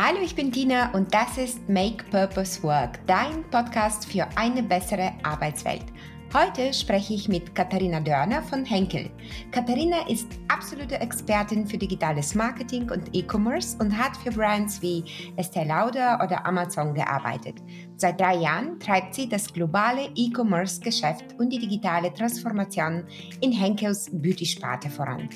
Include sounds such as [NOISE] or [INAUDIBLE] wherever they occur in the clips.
Hallo, ich bin Tina und das ist Make Purpose Work, dein Podcast für eine bessere Arbeitswelt. Heute spreche ich mit Katharina Dörner von Henkel. Katharina ist absolute Expertin für digitales Marketing und E-Commerce und hat für Brands wie Estee Lauder oder Amazon gearbeitet. Seit drei Jahren treibt sie das globale E-Commerce-Geschäft und die digitale Transformation in Henkels Beauty-Sparte voran.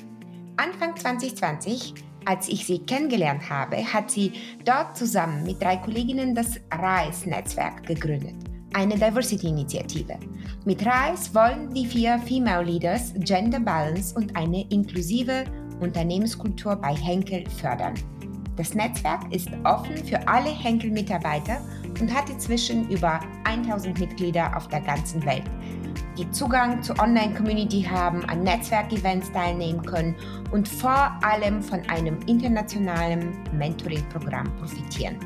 Anfang 2020 als ich sie kennengelernt habe, hat sie dort zusammen mit drei Kolleginnen das RISE-Netzwerk gegründet, eine Diversity-Initiative. Mit RISE wollen die vier Female Leaders Gender Balance und eine inklusive Unternehmenskultur bei Henkel fördern. Das Netzwerk ist offen für alle Henkel-Mitarbeiter und hat inzwischen über 1000 Mitglieder auf der ganzen Welt die Zugang zur Online-Community haben, an Netzwerkevents teilnehmen können und vor allem von einem internationalen Mentoring-Programm profitieren.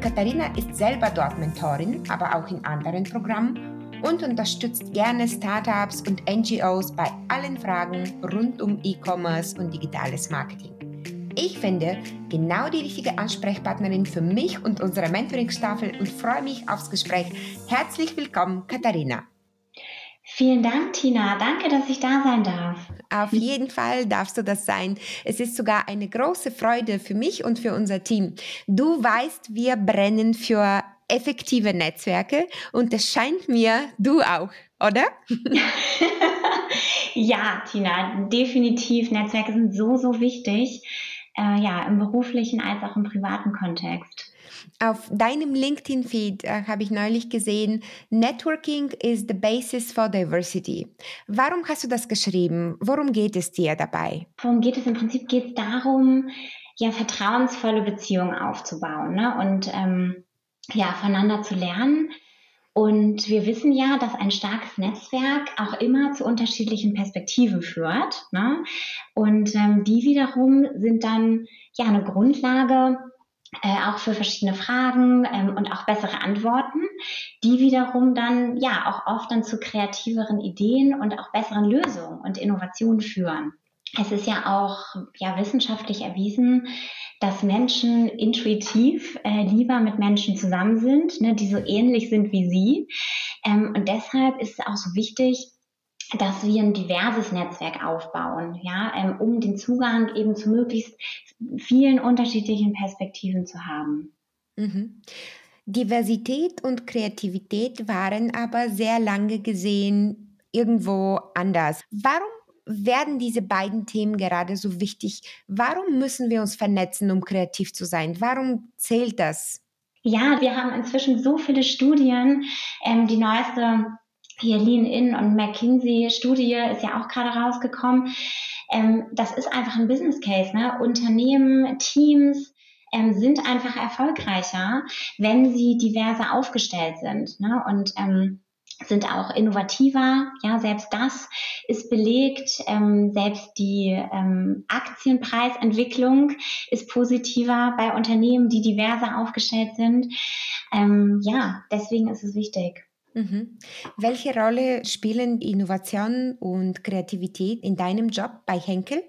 Katharina ist selber dort Mentorin, aber auch in anderen Programmen und unterstützt gerne Startups und NGOs bei allen Fragen rund um E-Commerce und digitales Marketing. Ich finde genau die richtige Ansprechpartnerin für mich und unsere Mentoring-Staffel und freue mich aufs Gespräch. Herzlich willkommen, Katharina. Vielen Dank, Tina. Danke, dass ich da sein darf. Auf jeden Fall darfst du das sein. Es ist sogar eine große Freude für mich und für unser Team. Du weißt, wir brennen für effektive Netzwerke und es scheint mir, du auch, oder? [LAUGHS] ja, Tina, definitiv. Netzwerke sind so, so wichtig, äh, ja, im beruflichen als auch im privaten Kontext. Auf deinem LinkedIn-Feed äh, habe ich neulich gesehen, Networking is the basis for diversity. Warum hast du das geschrieben? Worum geht es dir dabei? Worum geht es? Im Prinzip geht es darum, ja, vertrauensvolle Beziehungen aufzubauen ne? und ähm, ja, voneinander zu lernen. Und wir wissen ja, dass ein starkes Netzwerk auch immer zu unterschiedlichen Perspektiven führt. Ne? Und ähm, die wiederum sind dann ja eine Grundlage äh, auch für verschiedene Fragen ähm, und auch bessere Antworten, die wiederum dann ja auch oft dann zu kreativeren Ideen und auch besseren Lösungen und Innovationen führen. Es ist ja auch ja wissenschaftlich erwiesen, dass Menschen intuitiv äh, lieber mit Menschen zusammen sind, ne, die so ähnlich sind wie sie. Ähm, und deshalb ist es auch so wichtig, dass wir ein diverses Netzwerk aufbauen, ja, ähm, um den Zugang eben zu möglichst vielen unterschiedlichen Perspektiven zu haben. Mhm. Diversität und Kreativität waren aber sehr lange gesehen irgendwo anders. Warum werden diese beiden Themen gerade so wichtig? Warum müssen wir uns vernetzen, um kreativ zu sein? Warum zählt das? Ja, wir haben inzwischen so viele Studien. Ähm, die neueste hier Lean In und McKinsey Studie ist ja auch gerade rausgekommen. Ähm, das ist einfach ein Business Case. Ne? Unternehmen, Teams ähm, sind einfach erfolgreicher, wenn sie diverser aufgestellt sind. Ne? Und ähm, sind auch innovativer. Ja, selbst das ist belegt. Ähm, selbst die ähm, Aktienpreisentwicklung ist positiver bei Unternehmen, die diverser aufgestellt sind. Ähm, ja, deswegen ist es wichtig. Mhm. Welche Rolle spielen Innovation und Kreativität in deinem Job bei Henkel?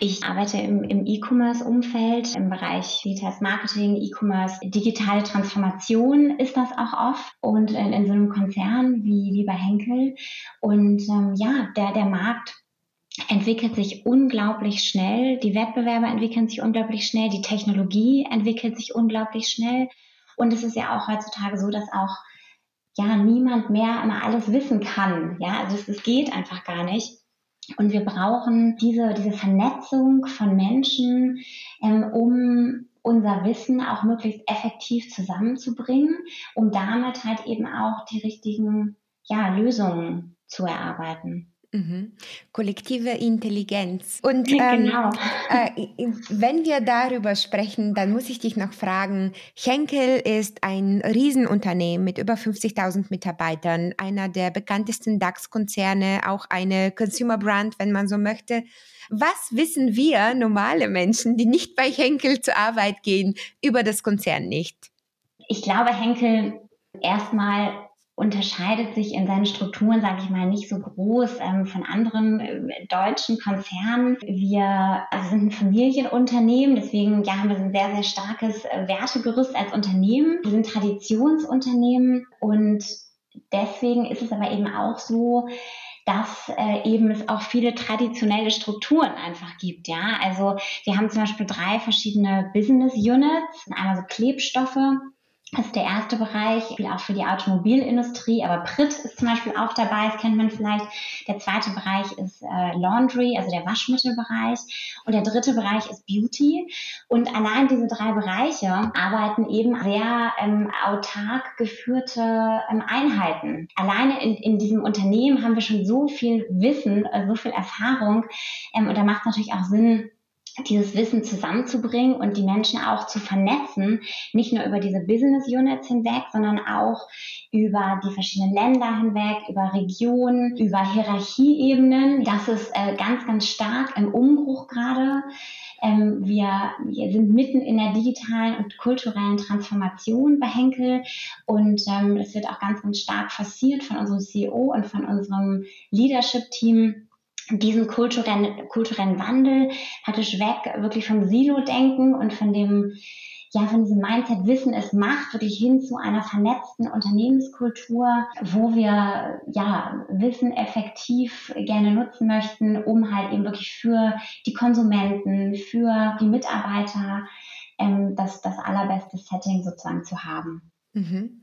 Ich arbeite im, im E-Commerce-Umfeld, im Bereich Digitales Marketing, E-Commerce, digitale Transformation ist das auch oft und in, in so einem Konzern wie, bei Henkel. Und ähm, ja, der, der Markt entwickelt sich unglaublich schnell, die Wettbewerber entwickeln sich unglaublich schnell, die Technologie entwickelt sich unglaublich schnell. Und es ist ja auch heutzutage so, dass auch ja niemand mehr immer alles wissen kann. Ja, also es, es geht einfach gar nicht. Und wir brauchen diese, diese Vernetzung von Menschen, ähm, um unser Wissen auch möglichst effektiv zusammenzubringen, um damit halt eben auch die richtigen ja, Lösungen zu erarbeiten. Mhm. Kollektive Intelligenz. Und ähm, genau. äh, wenn wir darüber sprechen, dann muss ich dich noch fragen, Henkel ist ein Riesenunternehmen mit über 50.000 Mitarbeitern, einer der bekanntesten DAX-Konzerne, auch eine Consumer Brand, wenn man so möchte. Was wissen wir normale Menschen, die nicht bei Henkel zur Arbeit gehen, über das Konzern nicht? Ich glaube, Henkel erstmal unterscheidet sich in seinen Strukturen, sage ich mal, nicht so groß ähm, von anderen äh, deutschen Konzernen. Wir also sind ein Familienunternehmen, deswegen ja, haben wir ein sehr, sehr starkes äh, Wertegerüst als Unternehmen. Wir sind Traditionsunternehmen und deswegen ist es aber eben auch so, dass äh, eben es auch viele traditionelle Strukturen einfach gibt. Ja, also wir haben zum Beispiel drei verschiedene Business Units, einmal so Klebstoffe, ist der erste Bereich, auch für die Automobilindustrie, aber Pritt ist zum Beispiel auch dabei, das kennt man vielleicht. Der zweite Bereich ist äh, Laundry, also der Waschmittelbereich. Und der dritte Bereich ist Beauty. Und allein diese drei Bereiche arbeiten eben sehr ähm, autark geführte ähm, Einheiten. Alleine in, in diesem Unternehmen haben wir schon so viel Wissen, äh, so viel Erfahrung. Ähm, und da macht es natürlich auch Sinn, dieses Wissen zusammenzubringen und die Menschen auch zu vernetzen, nicht nur über diese Business Units hinweg, sondern auch über die verschiedenen Länder hinweg, über Regionen, über Hierarchieebenen. Das ist äh, ganz, ganz stark im Umbruch gerade. Ähm, wir, wir sind mitten in der digitalen und kulturellen Transformation bei Henkel und ähm, wird auch ganz, ganz stark forciert von unserem CEO und von unserem Leadership-Team diesen kulturellen, kulturellen Wandel praktisch weg, wirklich vom Silo-Denken und von dem, ja, von diesem Mindset, Wissen es macht, wirklich hin zu einer vernetzten Unternehmenskultur, wo wir, ja, Wissen effektiv gerne nutzen möchten, um halt eben wirklich für die Konsumenten, für die Mitarbeiter, ähm, das, das allerbeste Setting sozusagen zu haben. Mhm.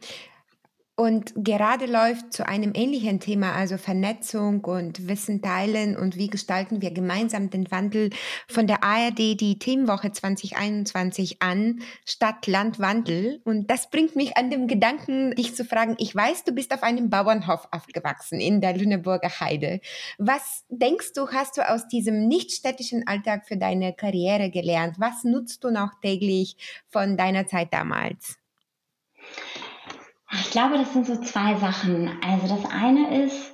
Und gerade läuft zu einem ähnlichen Thema, also Vernetzung und Wissen teilen und wie gestalten wir gemeinsam den Wandel von der ARD die Themenwoche 2021 an, Stadt, Land, Wandel. Und das bringt mich an den Gedanken, dich zu fragen, ich weiß, du bist auf einem Bauernhof aufgewachsen in der Lüneburger Heide. Was denkst du, hast du aus diesem nichtstädtischen Alltag für deine Karriere gelernt? Was nutzt du noch täglich von deiner Zeit damals? Ich glaube, das sind so zwei Sachen. Also das eine ist,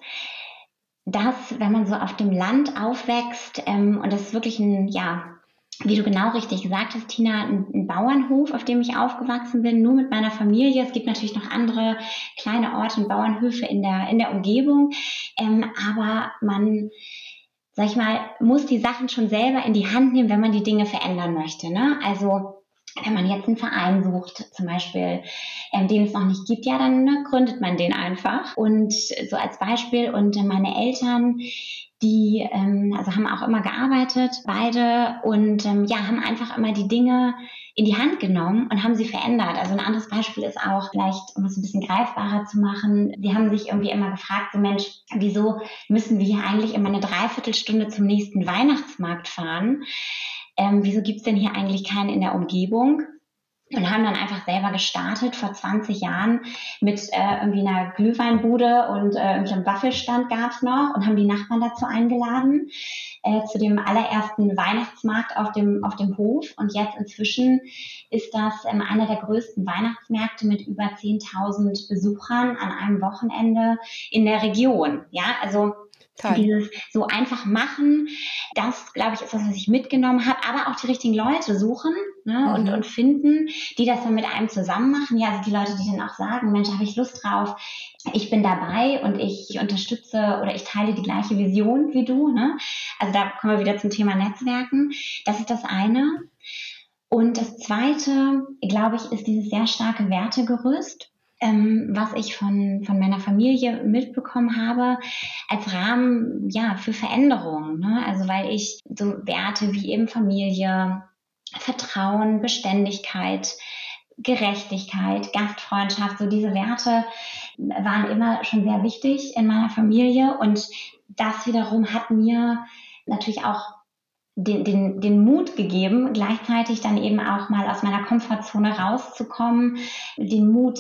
dass wenn man so auf dem Land aufwächst, ähm, und das ist wirklich ein, ja, wie du genau richtig gesagt hast, Tina, ein, ein, Bauernhof, auf dem ich aufgewachsen bin, nur mit meiner Familie. Es gibt natürlich noch andere kleine Orte und Bauernhöfe in der, in der Umgebung, ähm, aber man, sag ich mal, muss die Sachen schon selber in die Hand nehmen, wenn man die Dinge verändern möchte. Ne? Also wenn man jetzt einen Verein sucht, zum Beispiel, ähm, den es noch nicht gibt, ja, dann ne, gründet man den einfach. Und so als Beispiel, und meine Eltern, die ähm, also haben auch immer gearbeitet, beide, und ähm, ja, haben einfach immer die Dinge in die Hand genommen und haben sie verändert. Also ein anderes Beispiel ist auch vielleicht, um es ein bisschen greifbarer zu machen, die haben sich irgendwie immer gefragt, so Mensch, wieso müssen wir hier eigentlich immer eine Dreiviertelstunde zum nächsten Weihnachtsmarkt fahren? Ähm, wieso gibt es denn hier eigentlich keinen in der Umgebung? Und haben dann einfach selber gestartet vor 20 Jahren mit äh, irgendwie einer Glühweinbude und äh, irgendwie einem Waffelstand gab es noch und haben die Nachbarn dazu eingeladen äh, zu dem allerersten Weihnachtsmarkt auf dem, auf dem Hof. Und jetzt inzwischen ist das ähm, einer der größten Weihnachtsmärkte mit über 10.000 Besuchern an einem Wochenende in der Region. Ja, also Toll. Dieses so einfach machen, das, glaube ich, ist das, was ich mitgenommen habe. Aber auch die richtigen Leute suchen ne, mhm. und, und finden, die das dann mit einem zusammen machen. Ja, also die Leute, die dann auch sagen, Mensch, habe ich Lust drauf, ich bin dabei und ich unterstütze oder ich teile die gleiche Vision wie du. Ne? Also da kommen wir wieder zum Thema Netzwerken. Das ist das eine. Und das zweite, glaube ich, ist dieses sehr starke Wertegerüst ähm, was ich von, von meiner Familie mitbekommen habe, als Rahmen ja, für Veränderungen. Ne? Also weil ich so Werte wie eben Familie, Vertrauen, Beständigkeit, Gerechtigkeit, Gastfreundschaft, so diese Werte waren immer schon sehr wichtig in meiner Familie und das wiederum hat mir natürlich auch den, den, den Mut gegeben, gleichzeitig dann eben auch mal aus meiner Komfortzone rauszukommen, den Mut,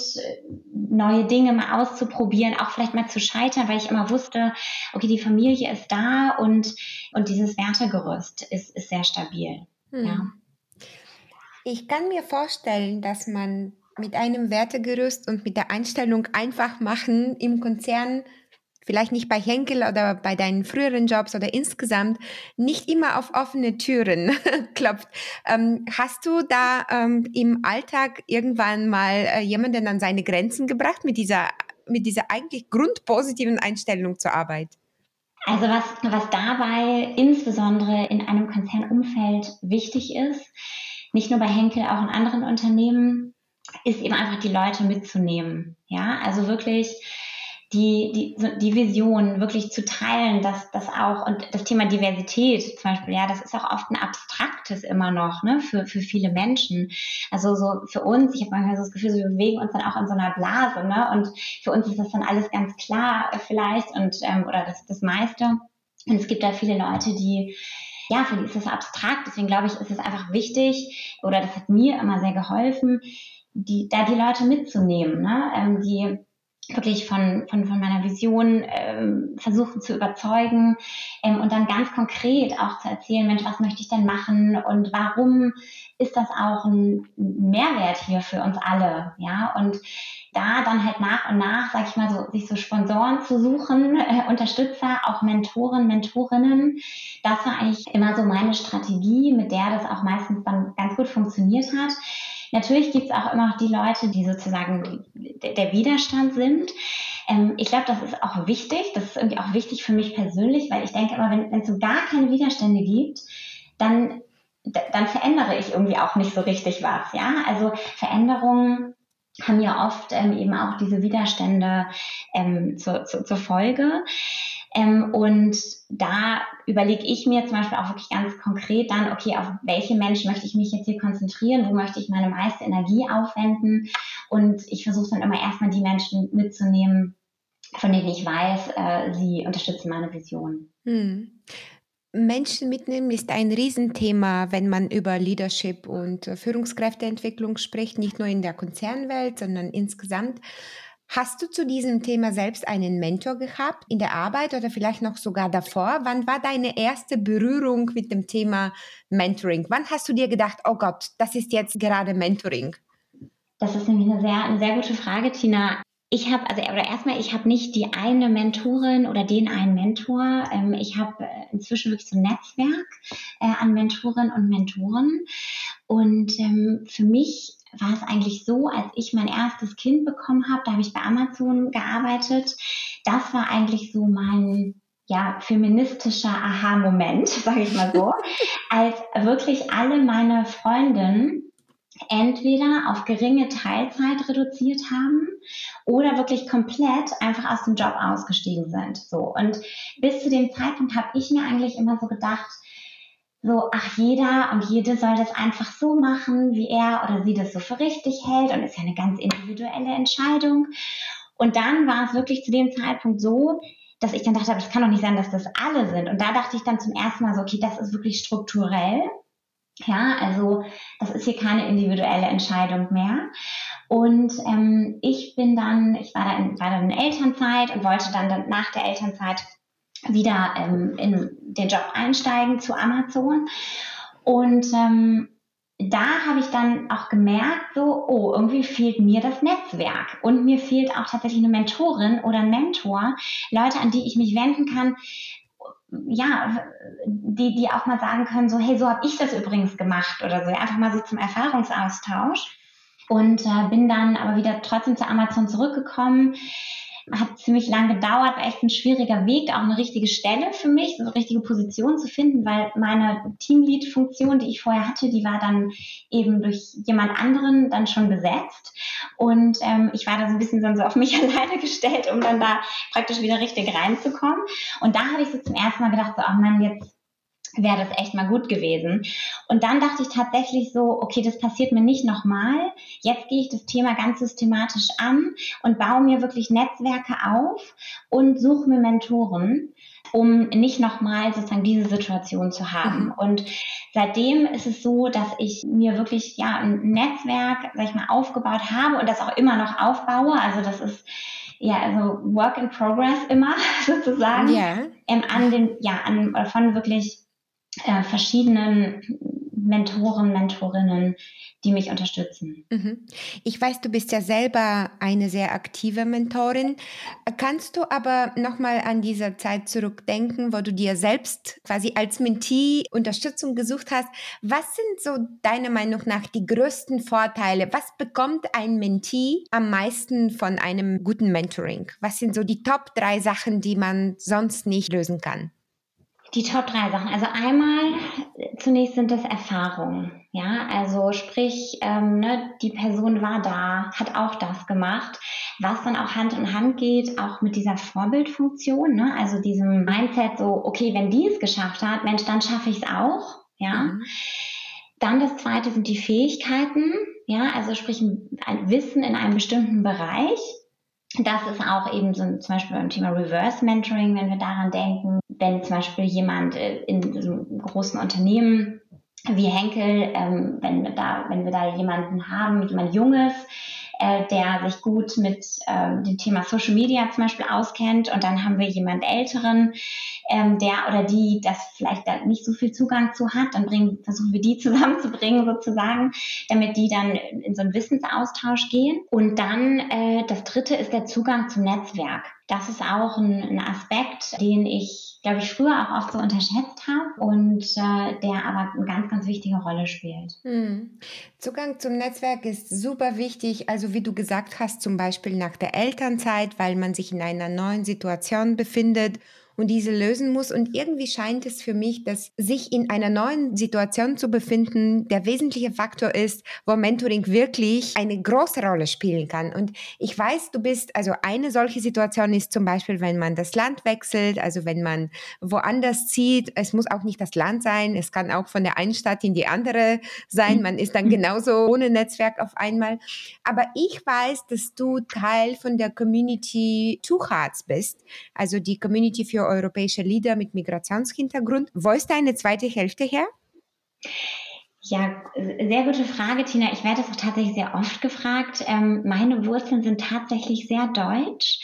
neue Dinge mal auszuprobieren, auch vielleicht mal zu scheitern, weil ich immer wusste, okay, die Familie ist da und, und dieses Wertegerüst ist, ist sehr stabil. Hm. Ja. Ich kann mir vorstellen, dass man mit einem Wertegerüst und mit der Einstellung einfach machen im Konzern vielleicht nicht bei Henkel oder bei deinen früheren Jobs oder insgesamt nicht immer auf offene Türen [LAUGHS] klopft. Ähm, hast du da ähm, im Alltag irgendwann mal äh, jemanden an seine Grenzen gebracht mit dieser mit dieser eigentlich grundpositiven Einstellung zur Arbeit? Also was, was dabei insbesondere in einem Konzernumfeld wichtig ist, nicht nur bei Henkel, auch in anderen Unternehmen, ist eben einfach die Leute mitzunehmen. Ja, also wirklich die, die, die Vision wirklich zu teilen, dass das auch, und das Thema Diversität zum Beispiel, ja, das ist auch oft ein abstraktes immer noch, ne, für, für viele Menschen. Also so für uns, ich habe manchmal so das Gefühl, wir bewegen uns dann auch in so einer Blase, ne, und für uns ist das dann alles ganz klar vielleicht und, ähm, oder das, das meiste. Und es gibt da viele Leute, die, ja, für die ist das abstrakt. Deswegen glaube ich, ist es einfach wichtig, oder das hat mir immer sehr geholfen, die, da die Leute mitzunehmen, ne? Ähm, die wirklich von, von, von meiner Vision ähm, versuchen zu überzeugen ähm, und dann ganz konkret auch zu erzählen, Mensch, was möchte ich denn machen und warum ist das auch ein Mehrwert hier für uns alle, ja, und da dann halt nach und nach, sag ich mal so, sich so Sponsoren zu suchen, [LAUGHS] äh, Unterstützer, auch Mentoren, Mentorinnen, das war eigentlich immer so meine Strategie, mit der das auch meistens dann ganz gut funktioniert hat. Natürlich gibt es auch immer noch die Leute, die sozusagen der Widerstand sind. Ähm, ich glaube, das ist auch wichtig. Das ist irgendwie auch wichtig für mich persönlich, weil ich denke immer, wenn es so gar keine Widerstände gibt, dann, dann verändere ich irgendwie auch nicht so richtig was. Ja, also Veränderungen haben ja oft ähm, eben auch diese Widerstände ähm, zur, zur, zur Folge. Ähm, und da überlege ich mir zum Beispiel auch wirklich ganz konkret dann, okay, auf welche Menschen möchte ich mich jetzt hier konzentrieren, wo möchte ich meine meiste Energie aufwenden. Und ich versuche dann immer erstmal die Menschen mitzunehmen, von denen ich weiß, äh, sie unterstützen meine Vision. Hm. Menschen mitnehmen ist ein Riesenthema, wenn man über Leadership und Führungskräfteentwicklung spricht, nicht nur in der Konzernwelt, sondern insgesamt. Hast du zu diesem Thema selbst einen Mentor gehabt in der Arbeit oder vielleicht noch sogar davor? Wann war deine erste Berührung mit dem Thema Mentoring? Wann hast du dir gedacht, oh Gott, das ist jetzt gerade Mentoring? Das ist nämlich eine sehr, eine sehr gute Frage, Tina. Ich habe, also oder erstmal, ich habe nicht die eine Mentorin oder den einen Mentor. Ähm, ich habe äh, inzwischen wirklich so ein Netzwerk äh, an Mentorinnen und Mentoren. Und ähm, für mich war es eigentlich so, als ich mein erstes Kind bekommen habe, da habe ich bei Amazon gearbeitet. Das war eigentlich so mein ja, feministischer Aha-Moment, [LAUGHS] sage ich mal so, als wirklich alle meine Freundinnen entweder auf geringe Teilzeit reduziert haben oder wirklich komplett einfach aus dem Job ausgestiegen sind. So und bis zu dem Zeitpunkt habe ich mir eigentlich immer so gedacht, so, ach, jeder und jede soll das einfach so machen, wie er oder sie das so für richtig hält und ist ja eine ganz individuelle Entscheidung. Und dann war es wirklich zu dem Zeitpunkt so, dass ich dann dachte, aber es kann doch nicht sein, dass das alle sind. Und da dachte ich dann zum ersten Mal so, okay, das ist wirklich strukturell. Ja, also das ist hier keine individuelle Entscheidung mehr. Und ähm, ich bin dann, ich war dann, war dann in Elternzeit und wollte dann, dann nach der Elternzeit wieder ähm, in den Job einsteigen zu Amazon. Und ähm, da habe ich dann auch gemerkt, so, oh, irgendwie fehlt mir das Netzwerk und mir fehlt auch tatsächlich eine Mentorin oder ein Mentor, Leute, an die ich mich wenden kann, ja, die, die auch mal sagen können, so, hey, so habe ich das übrigens gemacht oder so, einfach mal so zum Erfahrungsaustausch. Und äh, bin dann aber wieder trotzdem zu Amazon zurückgekommen, hat ziemlich lange gedauert, war echt ein schwieriger Weg, auch eine richtige Stelle für mich, so eine richtige Position zu finden, weil meine Teamlead-Funktion, die ich vorher hatte, die war dann eben durch jemand anderen dann schon besetzt. Und ähm, ich war da so ein bisschen dann so auf mich [LAUGHS] alleine gestellt, um dann da praktisch wieder richtig reinzukommen. Und da habe ich so zum ersten Mal gedacht, so, ach man, jetzt wäre das echt mal gut gewesen. Und dann dachte ich tatsächlich so, okay, das passiert mir nicht nochmal. Jetzt gehe ich das Thema ganz systematisch an und baue mir wirklich Netzwerke auf und suche mir Mentoren, um nicht nochmal sozusagen diese Situation zu haben. Mhm. Und seitdem ist es so, dass ich mir wirklich ja ein Netzwerk, sag ich mal, aufgebaut habe und das auch immer noch aufbaue. Also das ist ja, also Work in Progress immer [LAUGHS] sozusagen. Ja. Ähm, an den, ja, an, von wirklich äh, verschiedenen Mentoren, Mentorinnen, die mich unterstützen. Mhm. Ich weiß, du bist ja selber eine sehr aktive Mentorin. Kannst du aber nochmal an diese Zeit zurückdenken, wo du dir selbst quasi als Mentee Unterstützung gesucht hast? Was sind so deiner Meinung nach die größten Vorteile? Was bekommt ein Mentee am meisten von einem guten Mentoring? Was sind so die Top drei Sachen, die man sonst nicht lösen kann? Die Top drei Sachen. Also einmal zunächst sind das Erfahrungen. Ja, also sprich, ähm, ne, die Person war da, hat auch das gemacht, was dann auch Hand in Hand geht, auch mit dieser Vorbildfunktion, ne? also diesem Mindset so, okay, wenn die es geschafft hat, Mensch, dann schaffe ich es auch. Ja. Mhm. Dann das zweite sind die Fähigkeiten, ja, also sprich ein Wissen in einem bestimmten Bereich. Das ist auch eben so zum Beispiel beim Thema Reverse Mentoring, wenn wir daran denken, wenn zum Beispiel jemand äh, in einem großen Unternehmen wie Henkel, ähm, wenn, da, wenn wir da jemanden haben, jemand Junges, äh, der sich gut mit ähm, dem Thema Social Media zum Beispiel auskennt und dann haben wir jemand Älteren, ähm, der oder die das vielleicht da nicht so viel Zugang zu hat, dann bringen, versuchen wir die [LAUGHS] zusammenzubringen sozusagen, damit die dann in so einen Wissensaustausch gehen. Und dann äh, das dritte ist der Zugang zum Netzwerk. Das ist auch ein, ein Aspekt, den ich, glaube ich, früher auch oft so unterschätzt habe und äh, der aber eine ganz, ganz wichtige Rolle spielt. Hm. Zugang zum Netzwerk ist super wichtig. Also wie du gesagt hast, zum Beispiel nach der Elternzeit, weil man sich in einer neuen Situation befindet und diese lösen muss. Und irgendwie scheint es für mich, dass sich in einer neuen Situation zu befinden, der wesentliche Faktor ist, wo Mentoring wirklich eine große Rolle spielen kann. Und ich weiß, du bist, also eine solche Situation ist zum Beispiel, wenn man das Land wechselt, also wenn man woanders zieht. Es muss auch nicht das Land sein, es kann auch von der einen Stadt in die andere sein. Man ist dann genauso ohne Netzwerk auf einmal. Aber ich weiß, dass du Teil von der Community Tucharts bist, also die Community für europäische Lieder mit Migrationshintergrund. Wo ist deine zweite Hälfte her? Ja, sehr gute Frage, Tina. Ich werde das auch tatsächlich sehr oft gefragt. Ähm, meine Wurzeln sind tatsächlich sehr deutsch.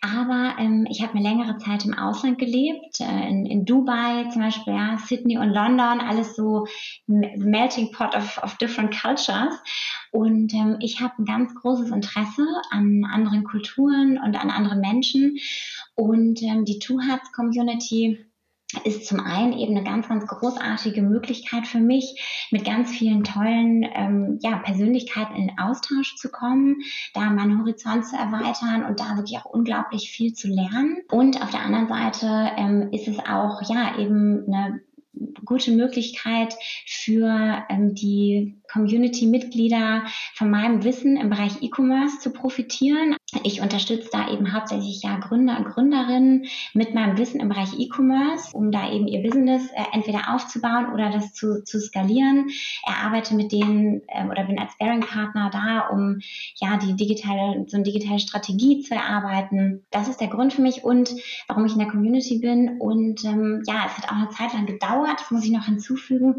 Aber ähm, ich habe eine längere Zeit im Ausland gelebt, äh, in, in Dubai zum Beispiel, ja, Sydney und London, alles so melting pot of, of different cultures. Und ähm, ich habe ein ganz großes Interesse an anderen Kulturen und an anderen Menschen. Und ähm, die Two Hearts Community ist zum einen eben eine ganz, ganz großartige Möglichkeit für mich, mit ganz vielen tollen ähm, ja, Persönlichkeiten in Austausch zu kommen, da meinen Horizont zu erweitern und da wirklich auch unglaublich viel zu lernen. Und auf der anderen Seite ähm, ist es auch ja eben eine gute Möglichkeit für ähm, die Community-Mitglieder von meinem Wissen im Bereich E-Commerce zu profitieren. Ich unterstütze da eben hauptsächlich ja Gründer und Gründerinnen mit meinem Wissen im Bereich E-Commerce, um da eben ihr Business äh, entweder aufzubauen oder das zu, zu skalieren. Erarbeite mit denen äh, oder bin als Bearing-Partner da, um ja die digitale, so eine digitale Strategie zu erarbeiten. Das ist der Grund für mich und warum ich in der Community bin. Und ähm, ja, es hat auch eine Zeit lang gedauert, das muss ich noch hinzufügen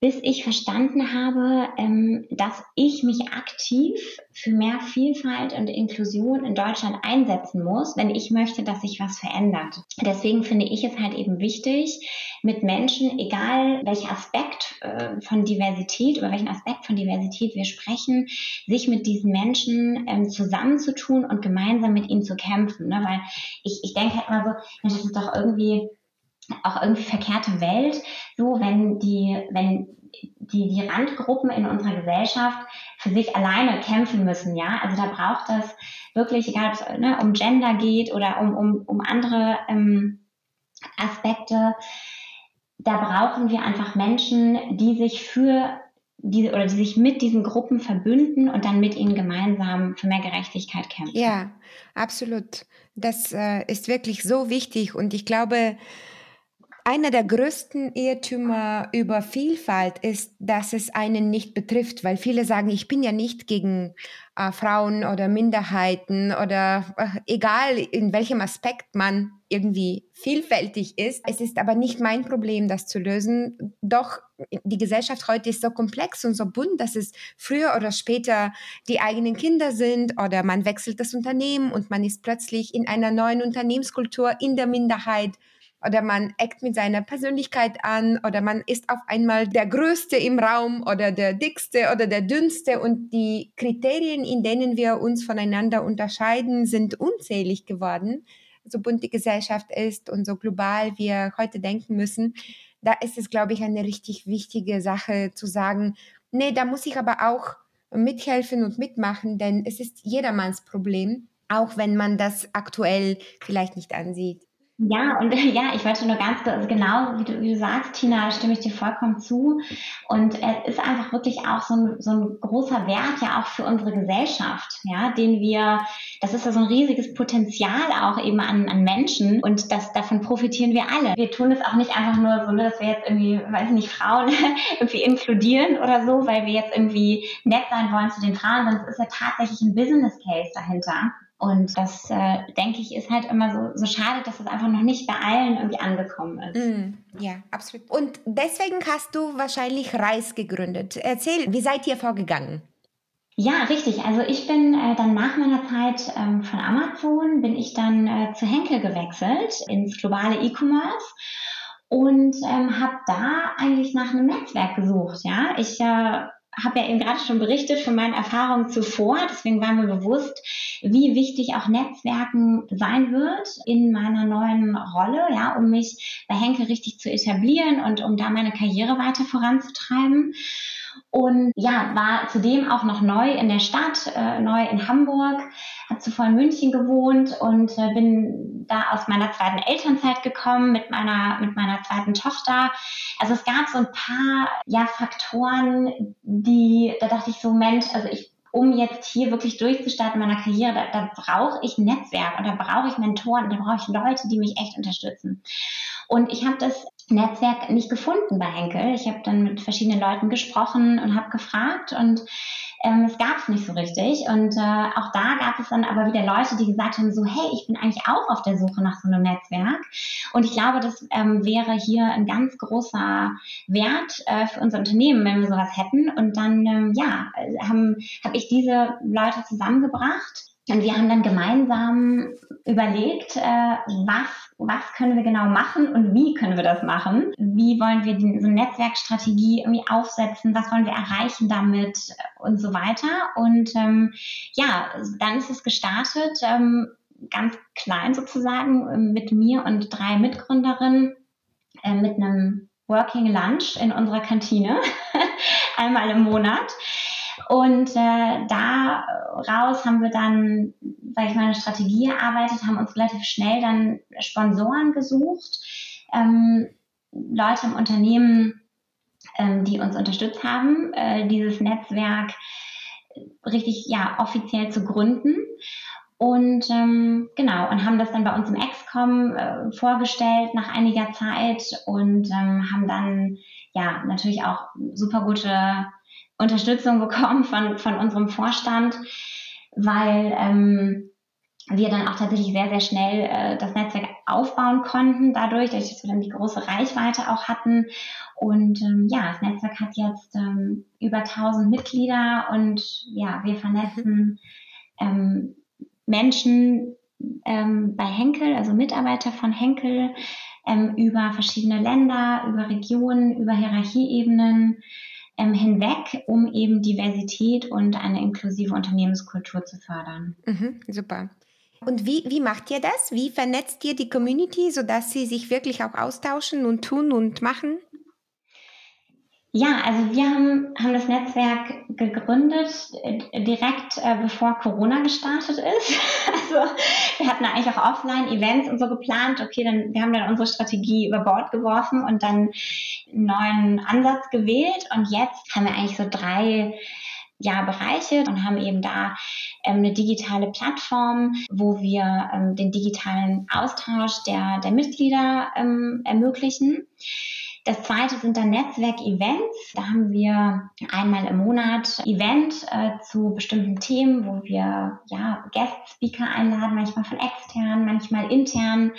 bis ich verstanden habe, ähm, dass ich mich aktiv für mehr Vielfalt und Inklusion in Deutschland einsetzen muss, wenn ich möchte, dass sich was verändert. Deswegen finde ich es halt eben wichtig, mit Menschen, egal welcher Aspekt äh, von Diversität, über welchen Aspekt von Diversität wir sprechen, sich mit diesen Menschen ähm, zusammenzutun und gemeinsam mit ihnen zu kämpfen. Ne? Weil ich, ich denke halt immer so, das ist doch irgendwie auch irgendwie verkehrte Welt, so wenn die, wenn die, die Randgruppen in unserer Gesellschaft für sich alleine kämpfen müssen, ja. Also da braucht es wirklich, egal ob es ne, um Gender geht oder um, um, um andere ähm, Aspekte, da brauchen wir einfach Menschen, die sich für diese oder die sich mit diesen Gruppen verbünden und dann mit ihnen gemeinsam für mehr Gerechtigkeit kämpfen. Ja, absolut. Das äh, ist wirklich so wichtig und ich glaube, einer der größten Irrtümer über Vielfalt ist, dass es einen nicht betrifft, weil viele sagen, ich bin ja nicht gegen äh, Frauen oder Minderheiten oder äh, egal in welchem Aspekt man irgendwie vielfältig ist. Es ist aber nicht mein Problem, das zu lösen. Doch die Gesellschaft heute ist so komplex und so bunt, dass es früher oder später die eigenen Kinder sind oder man wechselt das Unternehmen und man ist plötzlich in einer neuen Unternehmenskultur in der Minderheit oder man eckt mit seiner Persönlichkeit an oder man ist auf einmal der Größte im Raum oder der Dickste oder der Dünnste und die Kriterien, in denen wir uns voneinander unterscheiden, sind unzählig geworden. So bunt die Gesellschaft ist und so global wir heute denken müssen, da ist es, glaube ich, eine richtig wichtige Sache zu sagen, nee, da muss ich aber auch mithelfen und mitmachen, denn es ist jedermanns Problem, auch wenn man das aktuell vielleicht nicht ansieht. Ja, und [LAUGHS] ja, ich wollte nur ganz also genau, wie du, wie du sagst, Tina, stimme ich dir vollkommen zu. Und es ist einfach wirklich auch so ein, so ein großer Wert ja auch für unsere Gesellschaft, ja, den wir, das ist ja so ein riesiges Potenzial auch eben an, an Menschen und das, davon profitieren wir alle. Wir tun es auch nicht einfach nur so, ne, dass wir jetzt irgendwie, weiß ich nicht, Frauen [LAUGHS] irgendwie inkludieren oder so, weil wir jetzt irgendwie nett sein wollen zu den Frauen, sondern es ist ja tatsächlich ein Business Case dahinter. Und das, äh, denke ich, ist halt immer so, so schade, dass es einfach noch nicht bei allen irgendwie angekommen ist. Mm, ja, absolut. Und deswegen hast du wahrscheinlich Reis gegründet. Erzähl, wie seid ihr vorgegangen? Ja, richtig. Also ich bin äh, dann nach meiner Zeit ähm, von Amazon, bin ich dann äh, zu Henkel gewechselt ins globale E-Commerce und ähm, habe da eigentlich nach einem Netzwerk gesucht. Ja, ich äh, habe ja eben gerade schon berichtet von meinen Erfahrungen zuvor. Deswegen war mir bewusst, wie wichtig auch Netzwerken sein wird in meiner neuen Rolle, ja, um mich bei Henkel richtig zu etablieren und um da meine Karriere weiter voranzutreiben. Und ja, war zudem auch noch neu in der Stadt, äh, neu in Hamburg, habe zuvor in München gewohnt und äh, bin da aus meiner zweiten Elternzeit gekommen mit meiner, mit meiner zweiten Tochter. Also es gab so ein paar ja, Faktoren, die, da dachte ich so, Mensch, also ich um jetzt hier wirklich durchzustarten in meiner Karriere, da, da brauche ich Netzwerk und da brauche ich Mentoren, da brauche ich Leute, die mich echt unterstützen. Und ich habe das Netzwerk nicht gefunden bei Henkel. Ich habe dann mit verschiedenen Leuten gesprochen und habe gefragt und ähm, es gab es nicht so richtig. Und äh, auch da gab es dann aber wieder Leute, die gesagt haben, so, hey, ich bin eigentlich auch auf der Suche nach so einem Netzwerk. Und ich glaube, das ähm, wäre hier ein ganz großer Wert äh, für unser Unternehmen, wenn wir sowas hätten. Und dann, ähm, ja, habe hab ich diese Leute zusammengebracht. Und wir haben dann gemeinsam überlegt, äh, was was können wir genau machen und wie können wir das machen? Wie wollen wir die, so Netzwerkstrategie irgendwie aufsetzen? Was wollen wir erreichen damit und so weiter? Und ähm, ja, dann ist es gestartet, ähm, ganz klein sozusagen, mit mir und drei Mitgründerinnen, äh, mit einem Working Lunch in unserer Kantine, [LAUGHS] einmal im Monat. Und äh, daraus haben wir dann, sage ich mal, eine Strategie erarbeitet, haben uns relativ schnell dann Sponsoren gesucht, ähm, Leute im Unternehmen, ähm, die uns unterstützt haben, äh, dieses Netzwerk richtig ja offiziell zu gründen. Und ähm, genau, und haben das dann bei uns im Excom äh, vorgestellt nach einiger Zeit und ähm, haben dann ja natürlich auch super gute Unterstützung bekommen von, von unserem Vorstand, weil ähm, wir dann auch tatsächlich sehr, sehr schnell äh, das Netzwerk aufbauen konnten, dadurch, dass wir dann die große Reichweite auch hatten. Und ähm, ja, das Netzwerk hat jetzt ähm, über 1000 Mitglieder und ja, wir vernetzen ähm, Menschen ähm, bei Henkel, also Mitarbeiter von Henkel, ähm, über verschiedene Länder, über Regionen, über Hierarchieebenen ähm, hinweg, um eben Diversität und eine inklusive Unternehmenskultur zu fördern. Mhm, super. Und wie, wie macht ihr das? Wie vernetzt ihr die Community, sodass sie sich wirklich auch austauschen und tun und machen? Ja, also wir haben, haben das Netzwerk gegründet äh, direkt äh, bevor Corona gestartet ist. [LAUGHS] Also wir hatten eigentlich auch Offline-Events und so geplant. Okay, dann wir haben dann unsere Strategie über Bord geworfen und dann einen neuen Ansatz gewählt. Und jetzt haben wir eigentlich so drei ja, Bereiche und haben eben da ähm, eine digitale Plattform, wo wir ähm, den digitalen Austausch der, der Mitglieder ähm, ermöglichen. Das zweite sind dann Netzwerk-Events. Da haben wir einmal im Monat Event äh, zu bestimmten Themen, wo wir ja Guest-Speaker einladen, manchmal von extern, manchmal intern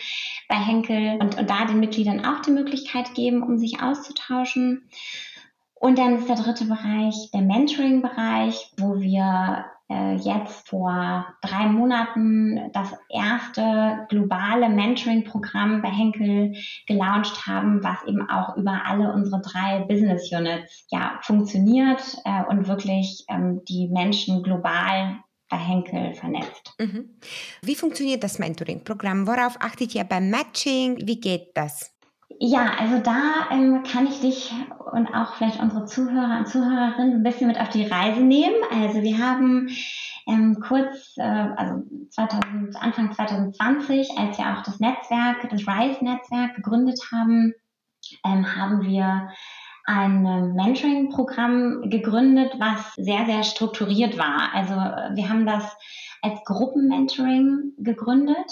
bei Henkel und, und da den Mitgliedern auch die Möglichkeit geben, um sich auszutauschen. Und dann ist der dritte Bereich der Mentoring-Bereich, wo wir äh, jetzt vor drei Monaten das erste globale Mentoring-Programm bei Henkel gelauncht haben, was eben auch über alle unsere drei Business Units ja, funktioniert äh, und wirklich ähm, die Menschen global bei Henkel vernetzt. Mhm. Wie funktioniert das Mentoring-Programm? Worauf achtet ihr beim Matching? Wie geht das? Ja, also da ähm, kann ich dich und auch vielleicht unsere Zuhörer und Zuhörerinnen ein bisschen mit auf die Reise nehmen. Also wir haben ähm, kurz, äh, also 2000, Anfang 2020, als wir auch das Netzwerk, das RISE-Netzwerk gegründet haben, ähm, haben wir ein Mentoring-Programm gegründet, was sehr, sehr strukturiert war. Also wir haben das als Gruppenmentoring gegründet.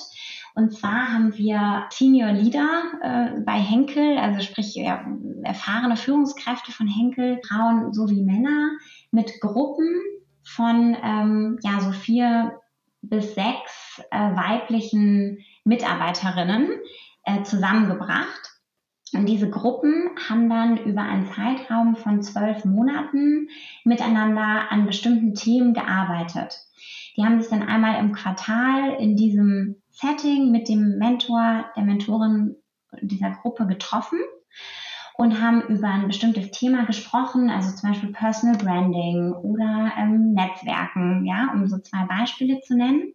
Und zwar haben wir Senior Leader äh, bei Henkel, also sprich ja, erfahrene Führungskräfte von Henkel, Frauen sowie Männer, mit Gruppen von ähm, ja, so vier bis sechs äh, weiblichen Mitarbeiterinnen äh, zusammengebracht. Und diese Gruppen haben dann über einen Zeitraum von zwölf Monaten miteinander an bestimmten Themen gearbeitet. Die haben sich dann einmal im Quartal in diesem Setting mit dem Mentor, der Mentorin dieser Gruppe getroffen und haben über ein bestimmtes Thema gesprochen, also zum Beispiel Personal Branding oder ähm, Netzwerken, ja, um so zwei Beispiele zu nennen.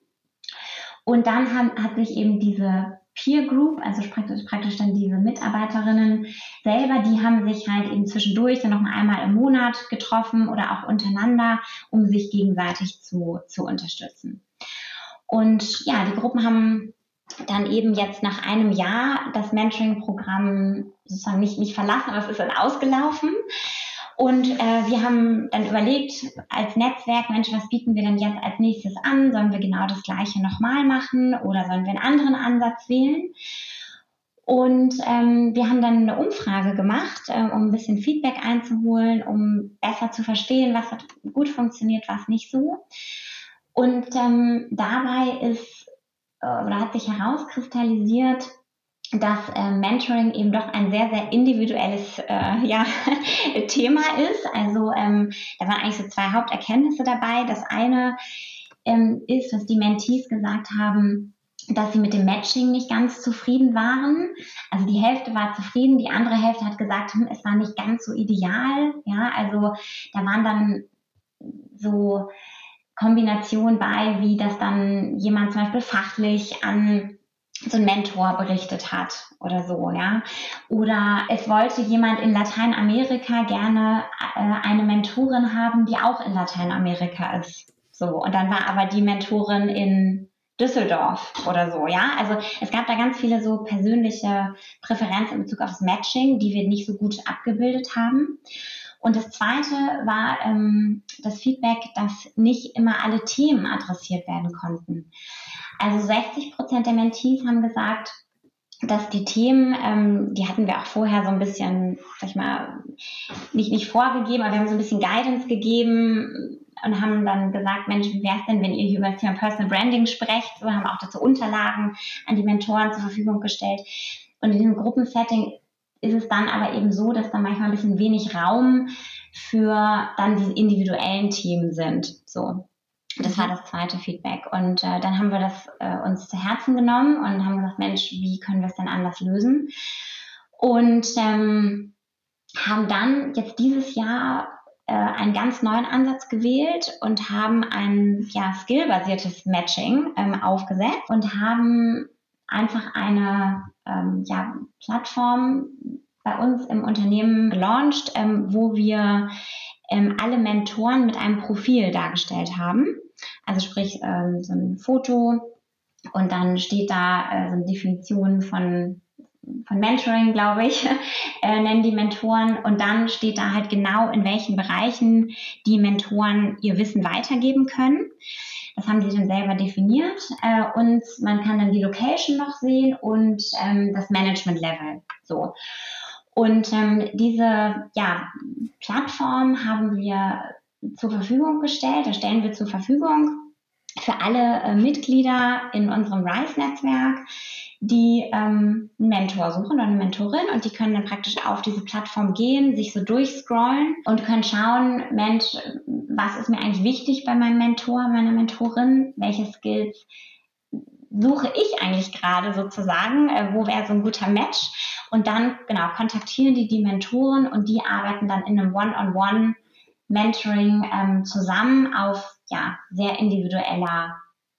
Und dann haben, hat sich eben diese Peer Group, also praktisch, praktisch dann diese Mitarbeiterinnen selber, die haben sich halt eben zwischendurch dann noch einmal im Monat getroffen oder auch untereinander, um sich gegenseitig zu, zu unterstützen. Und ja, die Gruppen haben dann eben jetzt nach einem Jahr das Mentoring-Programm sozusagen nicht, nicht verlassen, aber es ist dann ausgelaufen. Und äh, wir haben dann überlegt, als Netzwerk, Mensch, was bieten wir denn jetzt als nächstes an? Sollen wir genau das Gleiche nochmal machen oder sollen wir einen anderen Ansatz wählen? Und ähm, wir haben dann eine Umfrage gemacht, äh, um ein bisschen Feedback einzuholen, um besser zu verstehen, was hat gut funktioniert, was nicht so. Und ähm, dabei ist äh, oder hat sich herauskristallisiert, dass äh, Mentoring eben doch ein sehr, sehr individuelles äh, [LAUGHS] ja, Thema ist. Also ähm, da waren eigentlich so zwei Haupterkenntnisse dabei. Das eine ähm, ist, was die Mentees gesagt haben, dass sie mit dem Matching nicht ganz zufrieden waren. Also die Hälfte war zufrieden, die andere Hälfte hat gesagt, hm, es war nicht ganz so ideal. Ja, also da waren dann so Kombinationen bei, wie das dann jemand zum Beispiel fachlich an so ein Mentor berichtet hat oder so, ja. Oder es wollte jemand in Lateinamerika gerne äh, eine Mentorin haben, die auch in Lateinamerika ist. So. Und dann war aber die Mentorin in Düsseldorf oder so, ja. Also es gab da ganz viele so persönliche Präferenzen in Bezug auf das Matching, die wir nicht so gut abgebildet haben. Und das Zweite war ähm, das Feedback, dass nicht immer alle Themen adressiert werden konnten. Also 60 Prozent der Mentees haben gesagt, dass die Themen, ähm, die hatten wir auch vorher so ein bisschen, sag ich mal, nicht, nicht vorgegeben, aber wir haben so ein bisschen Guidance gegeben und haben dann gesagt, Mensch, wie wäre es denn, wenn ihr hier über das Thema Personal Branding sprecht? So haben auch dazu Unterlagen an die Mentoren zur Verfügung gestellt. Und in diesem Gruppensetting ist es dann aber eben so, dass da manchmal ein bisschen wenig Raum für dann diese individuellen Themen sind. So. Das war mhm. das zweite Feedback. Und äh, dann haben wir das äh, uns zu Herzen genommen und haben gesagt, Mensch, wie können wir es denn anders lösen? Und ähm, haben dann jetzt dieses Jahr äh, einen ganz neuen Ansatz gewählt und haben ein ja, skillbasiertes Matching ähm, aufgesetzt und haben einfach eine ähm, ja, Plattform bei uns im Unternehmen gelauncht, ähm, wo wir ähm, alle Mentoren mit einem Profil dargestellt haben. Also sprich ähm, so ein Foto und dann steht da äh, so eine Definition von von Mentoring, glaube ich, [LAUGHS] äh, nennen die Mentoren. Und dann steht da halt genau, in welchen Bereichen die Mentoren ihr Wissen weitergeben können. Das haben sie dann selber definiert äh, und man kann dann die Location noch sehen und ähm, das Management-Level. So. Und ähm, diese ja, Plattform haben wir zur Verfügung gestellt, da stellen wir zur Verfügung für alle äh, Mitglieder in unserem RISE-Netzwerk die ähm, einen Mentor suchen oder eine Mentorin und die können dann praktisch auf diese Plattform gehen, sich so durchscrollen und können schauen, Mensch, was ist mir eigentlich wichtig bei meinem Mentor, meiner Mentorin, welche Skills suche ich eigentlich gerade sozusagen, äh, wo wäre so ein guter Match und dann genau kontaktieren die die Mentoren und die arbeiten dann in einem One-on-One Mentoring ähm, zusammen auf ja sehr individueller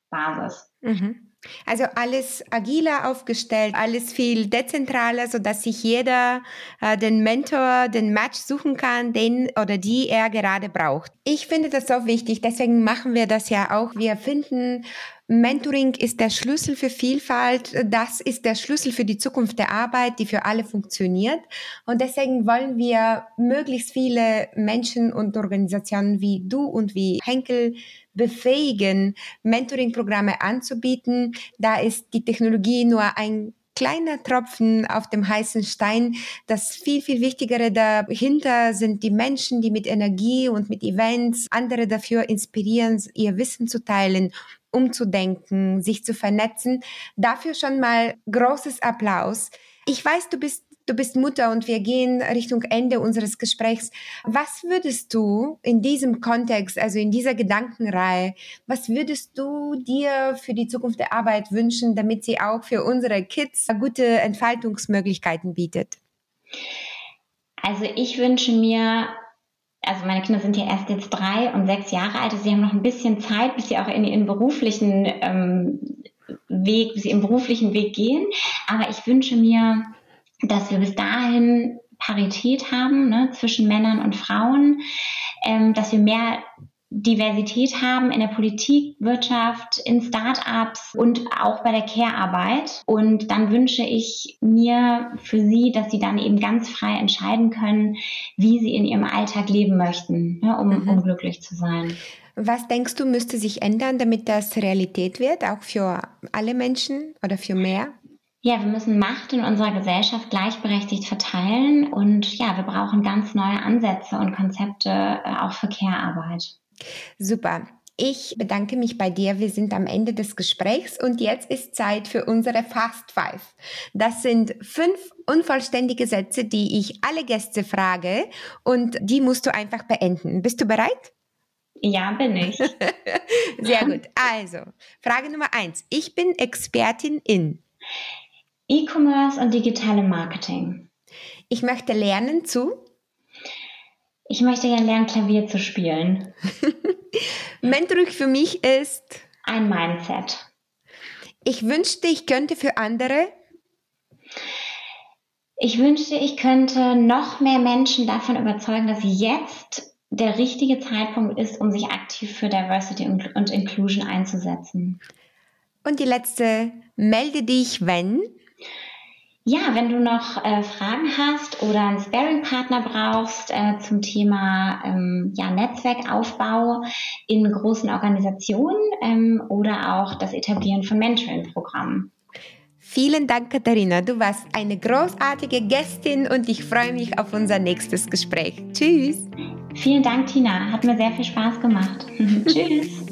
Basis. Mhm. Also alles agiler aufgestellt, alles viel dezentraler, so dass sich jeder äh, den Mentor, den Match suchen kann, den oder die er gerade braucht. Ich finde das so wichtig, deswegen machen wir das ja auch. Wir finden Mentoring ist der Schlüssel für Vielfalt. Das ist der Schlüssel für die Zukunft der Arbeit, die für alle funktioniert. Und deswegen wollen wir möglichst viele Menschen und Organisationen wie du und wie Henkel befähigen, Mentoring-Programme anzubieten. Da ist die Technologie nur ein kleiner Tropfen auf dem heißen Stein. Das viel, viel Wichtigere dahinter sind die Menschen, die mit Energie und mit Events andere dafür inspirieren, ihr Wissen zu teilen, umzudenken, sich zu vernetzen. Dafür schon mal großes Applaus. Ich weiß, du bist Du bist Mutter und wir gehen Richtung Ende unseres Gesprächs. Was würdest du in diesem Kontext, also in dieser Gedankenreihe, was würdest du dir für die Zukunft der Arbeit wünschen, damit sie auch für unsere Kids gute Entfaltungsmöglichkeiten bietet? Also ich wünsche mir also meine Kinder sind ja erst jetzt drei und sechs Jahre alt, also sie haben noch ein bisschen Zeit, bis sie auch in ihren beruflichen ähm, Weg, bis sie im beruflichen Weg gehen. Aber ich wünsche mir dass wir bis dahin Parität haben ne, zwischen Männern und Frauen, ähm, dass wir mehr Diversität haben in der Politik, Wirtschaft, in Start-ups und auch bei der Care-Arbeit. Und dann wünsche ich mir für sie, dass sie dann eben ganz frei entscheiden können, wie sie in ihrem Alltag leben möchten, ne, um, mhm. um glücklich zu sein. Was denkst du, müsste sich ändern, damit das Realität wird, auch für alle Menschen oder für mehr? Ja, wir müssen Macht in unserer Gesellschaft gleichberechtigt verteilen und ja, wir brauchen ganz neue Ansätze und Konzepte äh, auch für Care-Arbeit. Super. Ich bedanke mich bei dir. Wir sind am Ende des Gesprächs und jetzt ist Zeit für unsere Fast Five. Das sind fünf unvollständige Sätze, die ich alle Gäste frage und die musst du einfach beenden. Bist du bereit? Ja, bin ich. [LAUGHS] Sehr gut. Also, Frage Nummer eins. Ich bin Expertin in E-Commerce und digitale Marketing. Ich möchte lernen zu. Ich möchte gerne lernen, Klavier zu spielen. [LAUGHS] Mentoring für mich ist ein Mindset. Ich wünschte, ich könnte für andere. Ich wünschte, ich könnte noch mehr Menschen davon überzeugen, dass jetzt der richtige Zeitpunkt ist, um sich aktiv für Diversity und Inclusion einzusetzen. Und die letzte, melde dich, wenn. Ja, wenn du noch äh, Fragen hast oder einen Sparing-Partner brauchst äh, zum Thema ähm, ja, Netzwerkaufbau in großen Organisationen ähm, oder auch das Etablieren von Mentoring-Programmen. Vielen Dank, Katharina. Du warst eine großartige Gästin und ich freue mich auf unser nächstes Gespräch. Tschüss. Vielen Dank, Tina. Hat mir sehr viel Spaß gemacht. [LAUGHS] Tschüss.